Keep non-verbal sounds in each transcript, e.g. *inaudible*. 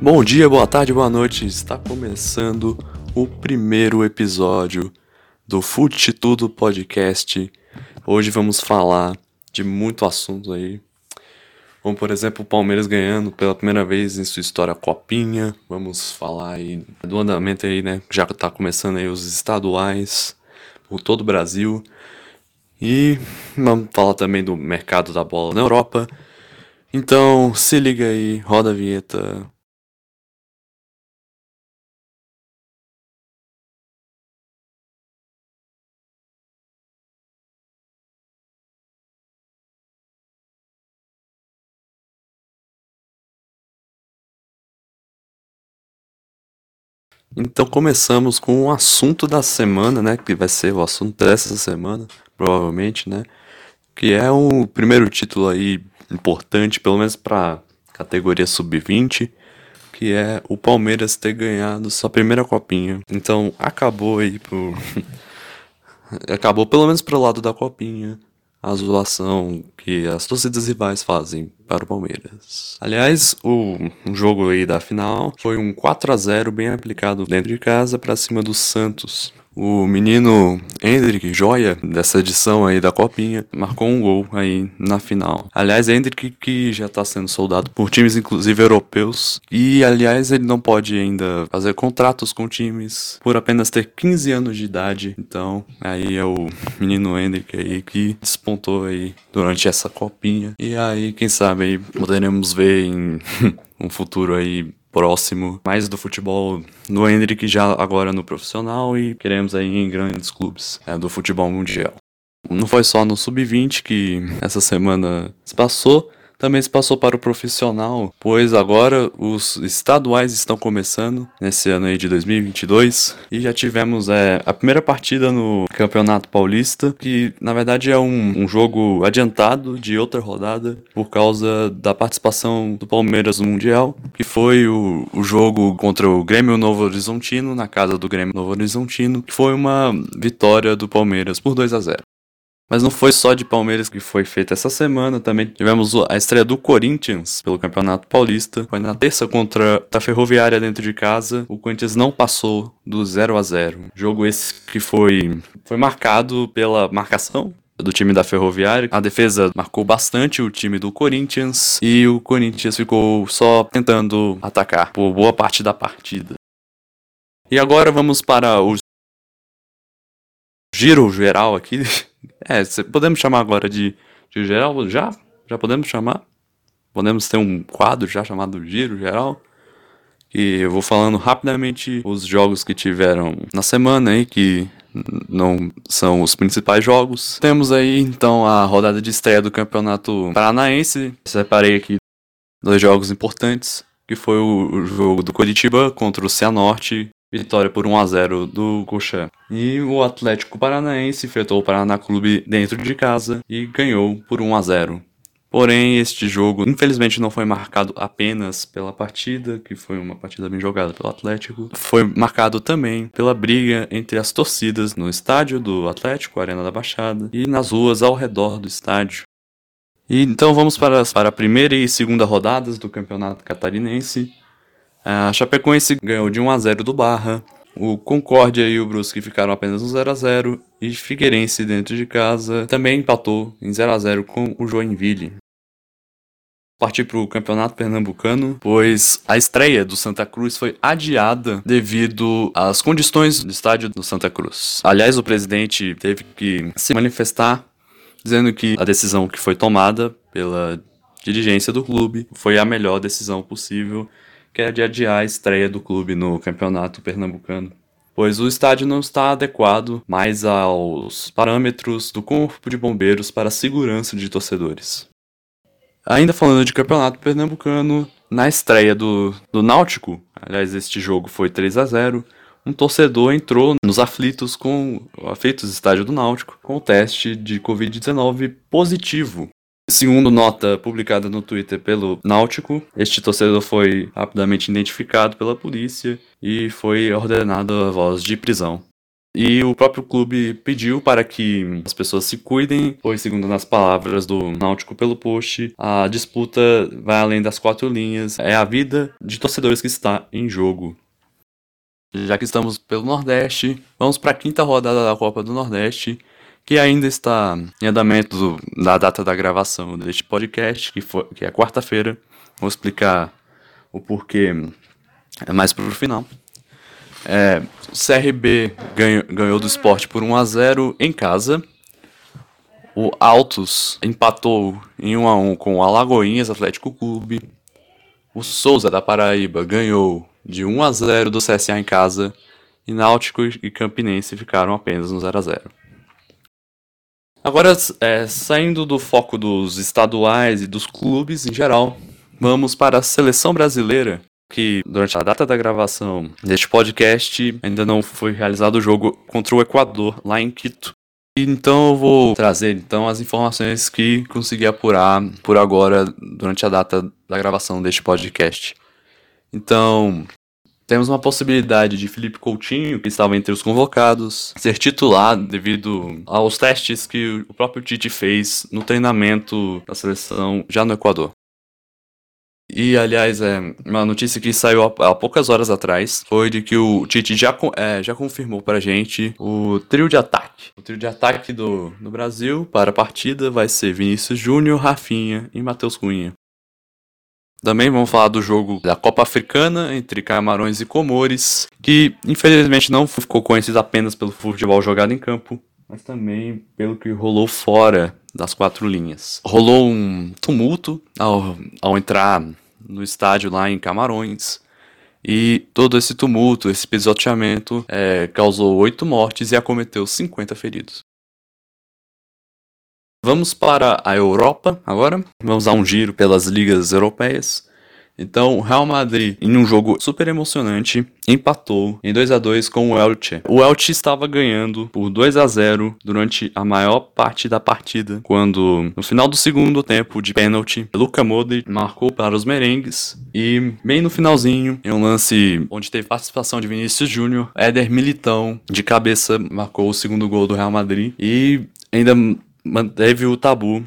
Bom dia, boa tarde, boa noite. Está começando o primeiro episódio do Fute Tudo Podcast. Hoje vamos falar de muito assunto aí. Como, por exemplo, o Palmeiras ganhando pela primeira vez em sua história Copinha. Vamos falar aí do andamento aí, né? Já está começando aí os estaduais por todo o Brasil. E vamos falar também do mercado da bola na Europa. Então, se liga aí, roda a vinheta. Então começamos com o assunto da semana, né? Que vai ser o assunto dessa semana, provavelmente, né? Que é o primeiro título aí importante, pelo menos para categoria sub-20, que é o Palmeiras ter ganhado sua primeira copinha. Então acabou aí pro *laughs* acabou pelo menos pro lado da copinha a zoação que as torcidas rivais fazem para o Palmeiras. Aliás, o jogo aí da final foi um 4 a 0 bem aplicado dentro de casa para cima do Santos. O menino Hendrick, joia dessa edição aí da Copinha, marcou um gol aí na final. Aliás, Hendrick que já está sendo soldado por times, inclusive europeus. E, aliás, ele não pode ainda fazer contratos com times por apenas ter 15 anos de idade. Então, aí é o menino Hendrick aí que despontou aí durante essa Copinha. E aí, quem sabe aí poderemos ver em *laughs* um futuro aí próximo, mais do futebol do Hendrick já agora no profissional e queremos aí em grandes clubes é, do futebol mundial. Não foi só no sub-20 que essa semana se passou, também se passou para o profissional, pois agora os estaduais estão começando nesse ano aí de 2022 e já tivemos é, a primeira partida no Campeonato Paulista, que na verdade é um, um jogo adiantado de outra rodada por causa da participação do Palmeiras no Mundial, que foi o, o jogo contra o Grêmio Novo Horizontino, na casa do Grêmio Novo Horizontino, que foi uma vitória do Palmeiras por 2 a 0. Mas não foi só de Palmeiras que foi feita essa semana, também tivemos a estreia do Corinthians pelo Campeonato Paulista. Foi na terça contra a Ferroviária dentro de casa. O Corinthians não passou do 0 a 0. Jogo esse que foi foi marcado pela marcação do time da Ferroviária. A defesa marcou bastante o time do Corinthians e o Corinthians ficou só tentando atacar por boa parte da partida. E agora vamos para o giro geral aqui *laughs* é, podemos chamar agora de, de geral? Já? Já podemos chamar? Podemos ter um quadro já chamado Giro Geral? E eu vou falando rapidamente os jogos que tiveram na semana aí, que não são os principais jogos. Temos aí então a rodada de estreia do Campeonato Paranaense. Separei aqui dois jogos importantes, que foi o jogo do Curitiba contra o Cianorte Vitória por 1 a 0 do Coxa. E o Atlético Paranaense enfrentou o Paraná Clube dentro de casa e ganhou por 1 a 0. Porém, este jogo infelizmente não foi marcado apenas pela partida, que foi uma partida bem jogada pelo Atlético, foi marcado também pela briga entre as torcidas no estádio do Atlético, Arena da Baixada, e nas ruas ao redor do estádio. E então vamos para, para a primeira e segunda rodadas do Campeonato Catarinense. A Chapecoense ganhou de 1 a 0 do Barra. O Concórdia e o Brusque ficaram apenas no 0 a 0 e Figueirense dentro de casa também empatou em 0 a 0 com o Joinville. Partir para o Campeonato Pernambucano, pois a estreia do Santa Cruz foi adiada devido às condições do estádio do Santa Cruz. Aliás, o presidente teve que se manifestar dizendo que a decisão que foi tomada pela dirigência do clube foi a melhor decisão possível que é de adiar a estreia do clube no campeonato pernambucano, pois o estádio não está adequado mais aos parâmetros do Corpo de Bombeiros para a segurança de torcedores. Ainda falando de campeonato pernambucano, na estreia do, do Náutico, aliás, este jogo foi 3 a 0 um torcedor entrou nos aflitos com aflitos estádio do Náutico com o teste de Covid-19 positivo Segundo nota publicada no Twitter pelo Náutico, este torcedor foi rapidamente identificado pela polícia e foi ordenado a voz de prisão. E o próprio clube pediu para que as pessoas se cuidem, pois, segundo as palavras do Náutico pelo post, a disputa vai além das quatro linhas, é a vida de torcedores que está em jogo. Já que estamos pelo Nordeste, vamos para a quinta rodada da Copa do Nordeste, que ainda está em andamento da data da gravação deste podcast, que, foi, que é quarta-feira. Vou explicar o porquê mais para o final. É, o CRB ganhou, ganhou do esporte por 1 a 0 em casa. O Altos empatou em 1 a 1 com o Alagoinhas Atlético Clube. O Souza da Paraíba ganhou de 1 a 0 do CSA em casa. E Náutico e Campinense ficaram apenas no 0 a 0. Agora, é, saindo do foco dos estaduais e dos clubes em geral, vamos para a seleção brasileira, que durante a data da gravação deste podcast ainda não foi realizado o jogo contra o Equador lá em Quito. Então eu vou trazer então as informações que consegui apurar por agora durante a data da gravação deste podcast. Então, temos uma possibilidade de Felipe Coutinho, que estava entre os convocados, ser titular devido aos testes que o próprio Tite fez no treinamento da seleção já no Equador. E, aliás, é, uma notícia que saiu há, poucas horas atrás foi de que o Tite já, é, já confirmou pra gente o trio de ataque. O trio de ataque do, do Brasil para a partida vai ser Vinícius Júnior, Rafinha e Matheus Cunha. Também vamos falar do jogo da Copa Africana entre Camarões e Comores, que infelizmente não ficou conhecido apenas pelo futebol jogado em campo, mas também pelo que rolou fora das quatro linhas. Rolou um tumulto ao, ao entrar no estádio lá em Camarões. E todo esse tumulto, esse pisoteamento, é, causou oito mortes e acometeu 50 feridos. Vamos para a Europa agora. Vamos dar um giro pelas ligas europeias. Então, o Real Madrid, em um jogo super emocionante, empatou em 2 a 2 com o Elche. O Elche estava ganhando por 2 a 0 durante a maior parte da partida, quando no final do segundo tempo de pênalti, Luka Modric marcou para os merengues e bem no finalzinho, em um lance onde teve participação de Vinícius Júnior, Éder Militão de cabeça marcou o segundo gol do Real Madrid e ainda manteve o tabu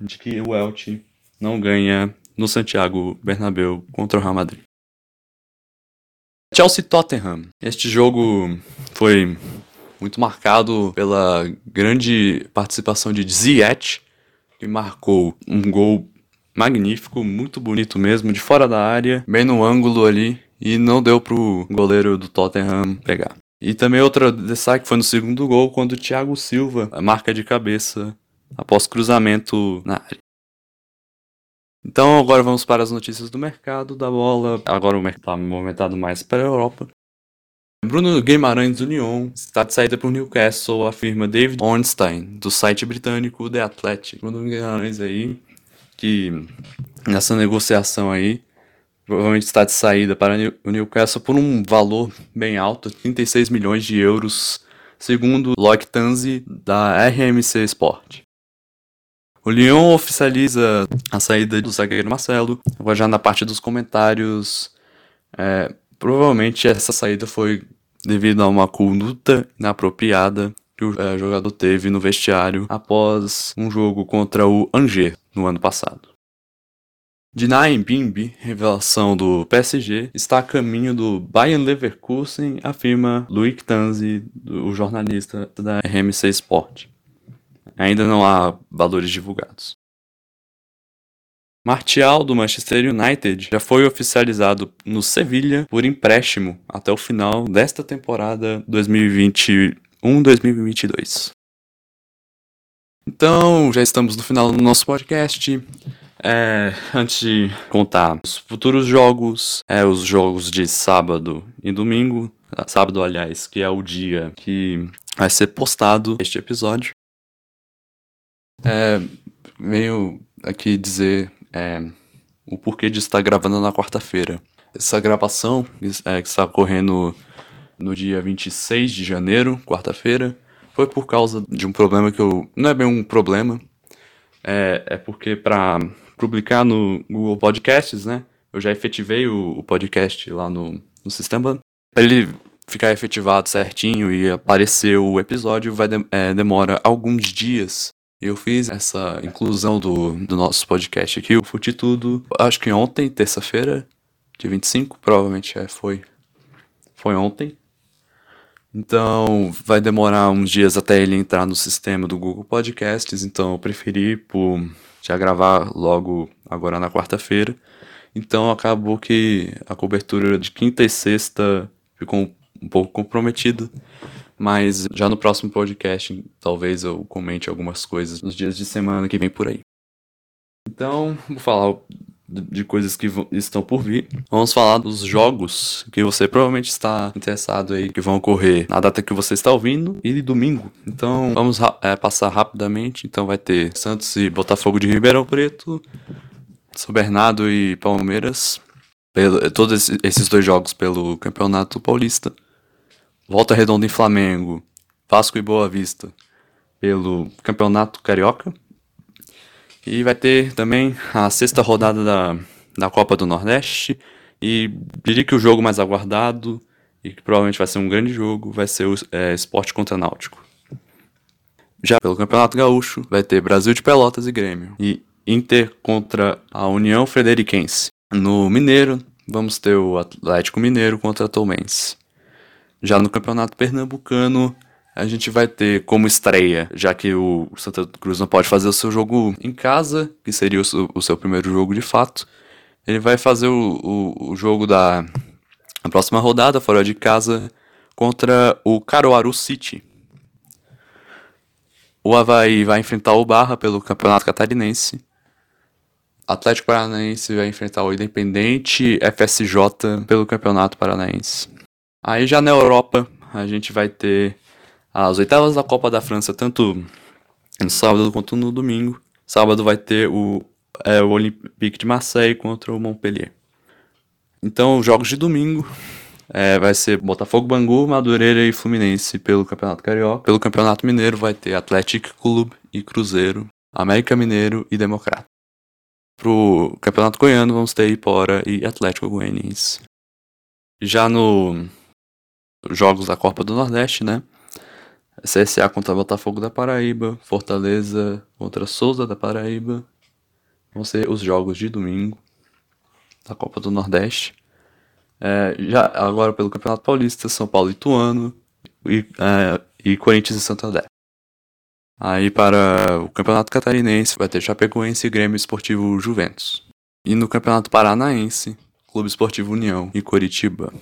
de que o Elche não ganha no Santiago Bernabéu contra o Real Madrid. Chelsea Tottenham. Este jogo foi muito marcado pela grande participação de Ziyech, que marcou um gol magnífico, muito bonito mesmo, de fora da área, bem no ângulo ali, e não deu pro goleiro do Tottenham pegar. E também outro destaque foi no segundo gol, quando o Thiago Silva marca de cabeça após cruzamento na área. Então agora vamos para as notícias do mercado da bola. Agora o mercado está movimentado mais para a Europa. Bruno Guimarães do Lyon está de saída para o Newcastle, afirma David Ornstein, do site britânico The Athletic. Bruno Guimarães aí, que nessa negociação aí, provavelmente está de saída para o Newcastle por um valor bem alto, 36 milhões de euros, segundo Loic Tanzi, da RMC Sport. O Lyon oficializa a saída do zagueiro Marcelo. Agora já na parte dos comentários, é, provavelmente essa saída foi devido a uma conduta inapropriada que o é, jogador teve no vestiário após um jogo contra o Angers no ano passado. Dinaim Bimbi, revelação do PSG, está a caminho do Bayern Leverkusen, afirma Luiz Tanzi, o jornalista da RMC Sport. Ainda não há valores divulgados. Martial do Manchester United já foi oficializado no Sevilha por empréstimo até o final desta temporada 2021-2022. Então, já estamos no final do nosso podcast. É, antes de contar os futuros jogos, é, os jogos de sábado e domingo, sábado, aliás, que é o dia que vai ser postado este episódio. É, venho aqui dizer é, o porquê de estar gravando na quarta-feira. Essa gravação é, que está ocorrendo no dia 26 de janeiro, quarta-feira, foi por causa de um problema que eu. Não é bem um problema, é, é porque para publicar no Google Podcasts, né? Eu já efetivei o, o podcast lá no, no sistema. Ele ficar efetivado certinho e aparecer o episódio vai de é, demora alguns dias. Eu fiz essa inclusão do, do nosso podcast aqui, o Fute Tudo, acho que ontem, terça-feira, dia 25, provavelmente é, foi. Foi ontem. Então, vai demorar uns dias até ele entrar no sistema do Google Podcasts, então eu preferi por já gravar logo agora na quarta-feira. Então, acabou que a cobertura de quinta e sexta ficou um pouco comprometida, mas já no próximo podcast talvez eu comente algumas coisas nos dias de semana que vem por aí. Então, vou falar de coisas que estão por vir. Vamos falar dos jogos que você provavelmente está interessado aí, que vão ocorrer na data que você está ouvindo e domingo. Então vamos é, passar rapidamente. Então vai ter Santos e Botafogo de Ribeirão Preto, São Bernardo e Palmeiras. Pelo, todos esses dois jogos pelo Campeonato Paulista. Volta Redonda em Flamengo, Vasco e Boa Vista pelo Campeonato Carioca. E vai ter também a sexta rodada da, da Copa do Nordeste. E diria que o jogo mais aguardado, e que provavelmente vai ser um grande jogo, vai ser o é, Esporte contra Náutico. Já pelo Campeonato Gaúcho, vai ter Brasil de Pelotas e Grêmio. E Inter contra a União Frederiquense. No Mineiro, vamos ter o Atlético Mineiro contra a Tomense. Já no Campeonato Pernambucano, a gente vai ter como estreia, já que o Santa Cruz não pode fazer o seu jogo em casa, que seria o seu, o seu primeiro jogo de fato. Ele vai fazer o, o, o jogo da próxima rodada, fora de casa, contra o Caruaru City. O Havaí vai enfrentar o Barra pelo Campeonato Catarinense. Atlético Paranaense vai enfrentar o Independente FSJ pelo Campeonato Paranaense. Aí já na Europa, a gente vai ter as oitavas da Copa da França, tanto no sábado quanto no domingo. Sábado vai ter o, é, o Olympique de Marseille contra o Montpellier. Então, os jogos de domingo é, vai ser Botafogo, Bangu, Madureira e Fluminense pelo Campeonato Carioca. Pelo Campeonato Mineiro vai ter Atlético Clube e Cruzeiro, América Mineiro e Democrata. Pro Campeonato Goiano vamos ter Ipora e Atlético Goianiense. Já no jogos da Copa do Nordeste, né? CSA contra Botafogo da Paraíba, Fortaleza contra Souza da Paraíba. Vão ser os jogos de domingo da Copa do Nordeste. É, já agora pelo Campeonato Paulista, São Paulo e Ituano e, é, e Corinthians e. Aí para o Campeonato Catarinense vai ter Chapecoense e Grêmio Esportivo Juventus. E no Campeonato Paranaense, Clube Esportivo União e Coritiba.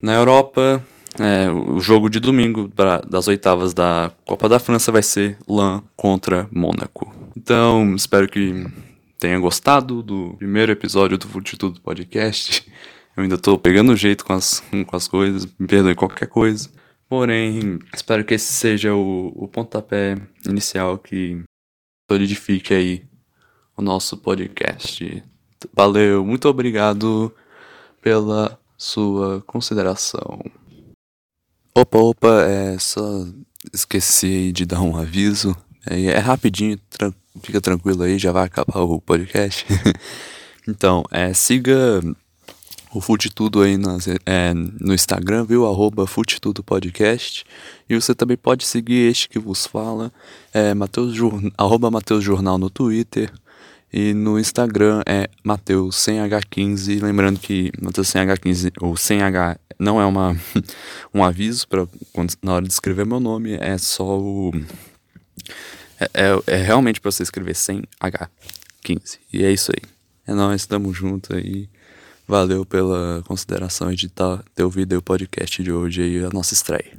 Na Europa, é, o jogo de domingo pra, das oitavas da Copa da França vai ser Lan contra Mônaco. Então, espero que tenha gostado do primeiro episódio do Futitudo Podcast. Eu ainda tô pegando jeito com as, com as coisas, me perdoe qualquer coisa. Porém, espero que esse seja o, o pontapé inicial que solidifique aí o nosso podcast. Valeu, muito obrigado pela sua consideração. Opa, opa, é só esqueci de dar um aviso. É, é rapidinho, tra fica tranquilo aí, já vai acabar o podcast. *laughs* então, é, siga o Fute Tudo aí nas, é, no Instagram, viu? Arroba Tudo Podcast. E você também pode seguir este que vos fala, é, Mateus, arroba Mateus Jornal no Twitter. E no Instagram é Mateus sem H15. Lembrando que Mateus sem H15 ou sem H não é uma, *laughs* um aviso para na hora de escrever meu nome, é só o. É, é, é realmente para você escrever sem H15. E é isso aí. É nós, tamo junto aí. Valeu pela consideração de tá, ter ouvido o podcast de hoje e a nossa estreia.